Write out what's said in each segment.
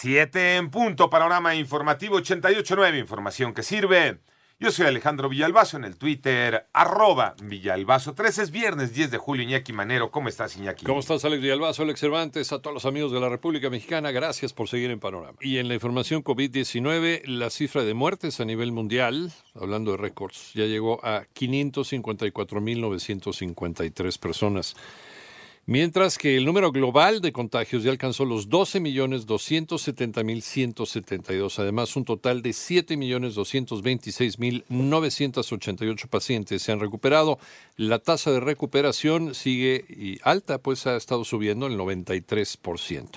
Siete en punto, panorama informativo 88.9, información que sirve. Yo soy Alejandro Villalbazo en el Twitter, arroba Villalbazo. 13 es viernes 10 de julio, Iñaki Manero. ¿Cómo estás, Iñaki? ¿Cómo estás, Alex Villalbazo, Alex Cervantes? A todos los amigos de la República Mexicana, gracias por seguir en Panorama. Y en la información COVID-19, la cifra de muertes a nivel mundial, hablando de récords, ya llegó a 554.953 personas mientras que el número global de contagios ya alcanzó los 12.270.172, además un total de 7.226.988 pacientes se han recuperado. La tasa de recuperación sigue alta, pues ha estado subiendo el 93%.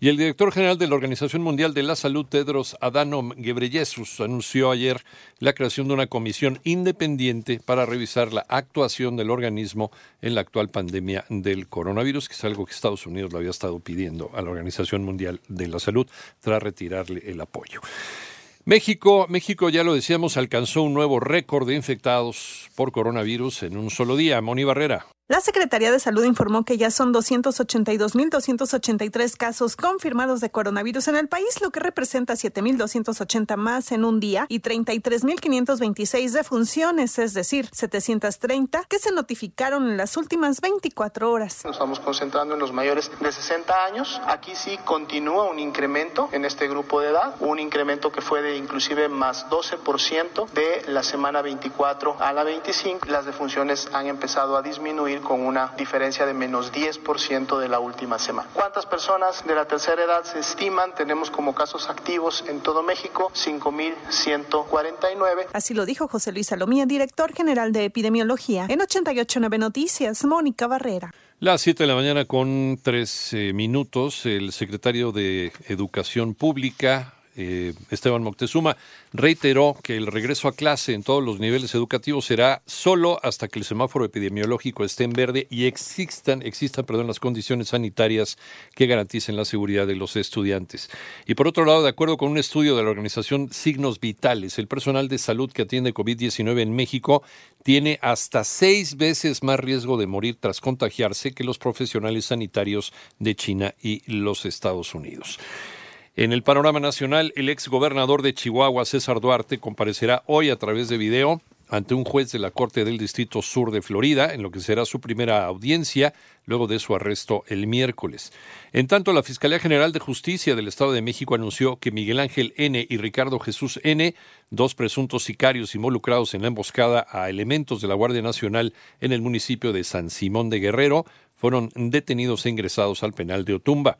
Y el director general de la Organización Mundial de la Salud, Tedros Adhanom Ghebreyesus, anunció ayer la creación de una comisión independiente para revisar la actuación del organismo en la actual pandemia del coronavirus coronavirus, que es algo que Estados Unidos le había estado pidiendo a la Organización Mundial de la Salud tras retirarle el apoyo. México, México, ya lo decíamos, alcanzó un nuevo récord de infectados por coronavirus en un solo día. Moni Barrera. La Secretaría de Salud informó que ya son 282.283 casos confirmados de coronavirus en el país, lo que representa 7.280 más en un día y 33.526 defunciones, es decir, 730 que se notificaron en las últimas 24 horas. Nos estamos concentrando en los mayores de 60 años. Aquí sí continúa un incremento en este grupo de edad, un incremento que fue de inclusive más 12% de la semana 24 a la 25. Las defunciones han empezado a disminuir con una diferencia de menos 10% de la última semana. ¿Cuántas personas de la tercera edad se estiman? Tenemos como casos activos en todo México 5.149. Así lo dijo José Luis Salomía, director general de epidemiología. En 889 Noticias, Mónica Barrera. Las 7 de la mañana con 3 minutos, el secretario de Educación Pública, eh, Esteban Moctezuma, reiteró que el regreso a clase en todos los niveles educativos será solo hasta que el semáforo epidemiológico esté en verde y existan, existan perdón, las condiciones sanitarias que garanticen la seguridad de los estudiantes. Y por otro lado, de acuerdo con un estudio de la organización Signos Vitales, el personal de salud que atiende COVID-19 en México tiene hasta seis veces más riesgo de morir tras contagiarse que los profesionales sanitarios de China y los Estados Unidos. En el panorama nacional, el ex gobernador de Chihuahua, César Duarte, comparecerá hoy a través de video ante un juez de la Corte del Distrito Sur de Florida, en lo que será su primera audiencia luego de su arresto el miércoles. En tanto, la Fiscalía General de Justicia del Estado de México anunció que Miguel Ángel N. y Ricardo Jesús N., dos presuntos sicarios involucrados en la emboscada a elementos de la Guardia Nacional en el municipio de San Simón de Guerrero, fueron detenidos e ingresados al penal de Otumba.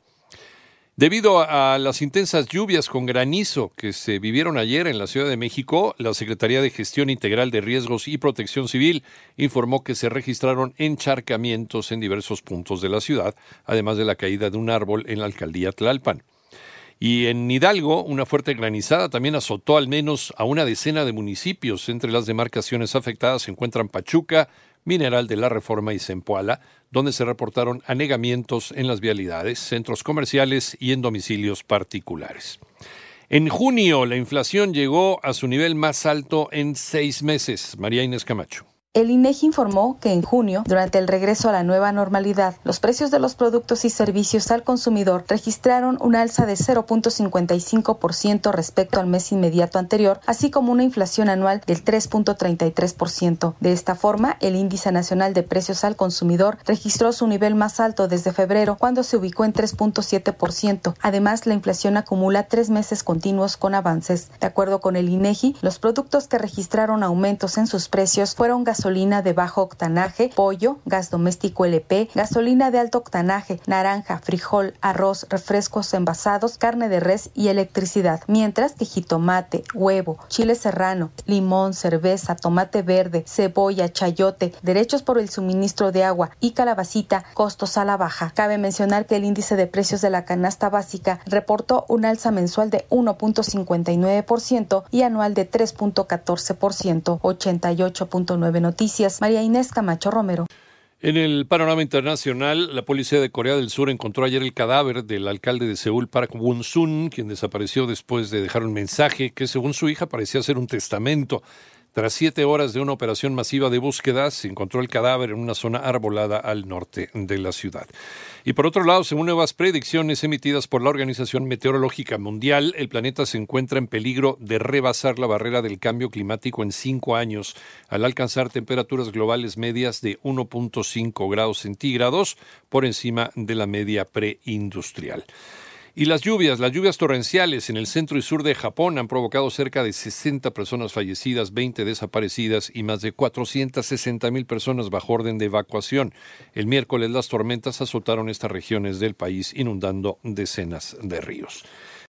Debido a las intensas lluvias con granizo que se vivieron ayer en la Ciudad de México, la Secretaría de Gestión Integral de Riesgos y Protección Civil informó que se registraron encharcamientos en diversos puntos de la ciudad, además de la caída de un árbol en la alcaldía Tlalpan. Y en Hidalgo, una fuerte granizada también azotó al menos a una decena de municipios. Entre las demarcaciones afectadas se encuentran Pachuca, Mineral de la Reforma y Zempoala, donde se reportaron anegamientos en las vialidades, centros comerciales y en domicilios particulares. En junio, la inflación llegó a su nivel más alto en seis meses. María Inés Camacho. El INEGI informó que en junio, durante el regreso a la nueva normalidad, los precios de los productos y servicios al consumidor registraron un alza de 0.55% respecto al mes inmediato anterior, así como una inflación anual del 3.33%. De esta forma, el índice nacional de precios al consumidor registró su nivel más alto desde febrero, cuando se ubicó en 3.7%. Además, la inflación acumula tres meses continuos con avances. De acuerdo con el INEGI, los productos que registraron aumentos en sus precios fueron gasolina de bajo octanaje, pollo, gas doméstico LP, gasolina de alto octanaje, naranja, frijol, arroz, refrescos envasados, carne de res y electricidad, mientras que jitomate, huevo, chile serrano, limón, cerveza, tomate verde, cebolla, chayote, derechos por el suministro de agua y calabacita, costos a la baja. Cabe mencionar que el índice de precios de la canasta básica reportó un alza mensual de 1.59% y anual de 3.14%, 88.9 Noticias, María Inés Camacho Romero. En el panorama internacional, la policía de Corea del Sur encontró ayer el cadáver del alcalde de Seúl, Park Won-sun, quien desapareció después de dejar un mensaje que, según su hija, parecía ser un testamento. Tras siete horas de una operación masiva de búsqueda, se encontró el cadáver en una zona arbolada al norte de la ciudad. Y por otro lado, según nuevas predicciones emitidas por la Organización Meteorológica Mundial, el planeta se encuentra en peligro de rebasar la barrera del cambio climático en cinco años, al alcanzar temperaturas globales medias de 1.5 grados centígrados por encima de la media preindustrial. Y las lluvias, las lluvias torrenciales en el centro y sur de Japón han provocado cerca de 60 personas fallecidas, 20 desaparecidas y más de 460 mil personas bajo orden de evacuación. El miércoles las tormentas azotaron estas regiones del país, inundando decenas de ríos.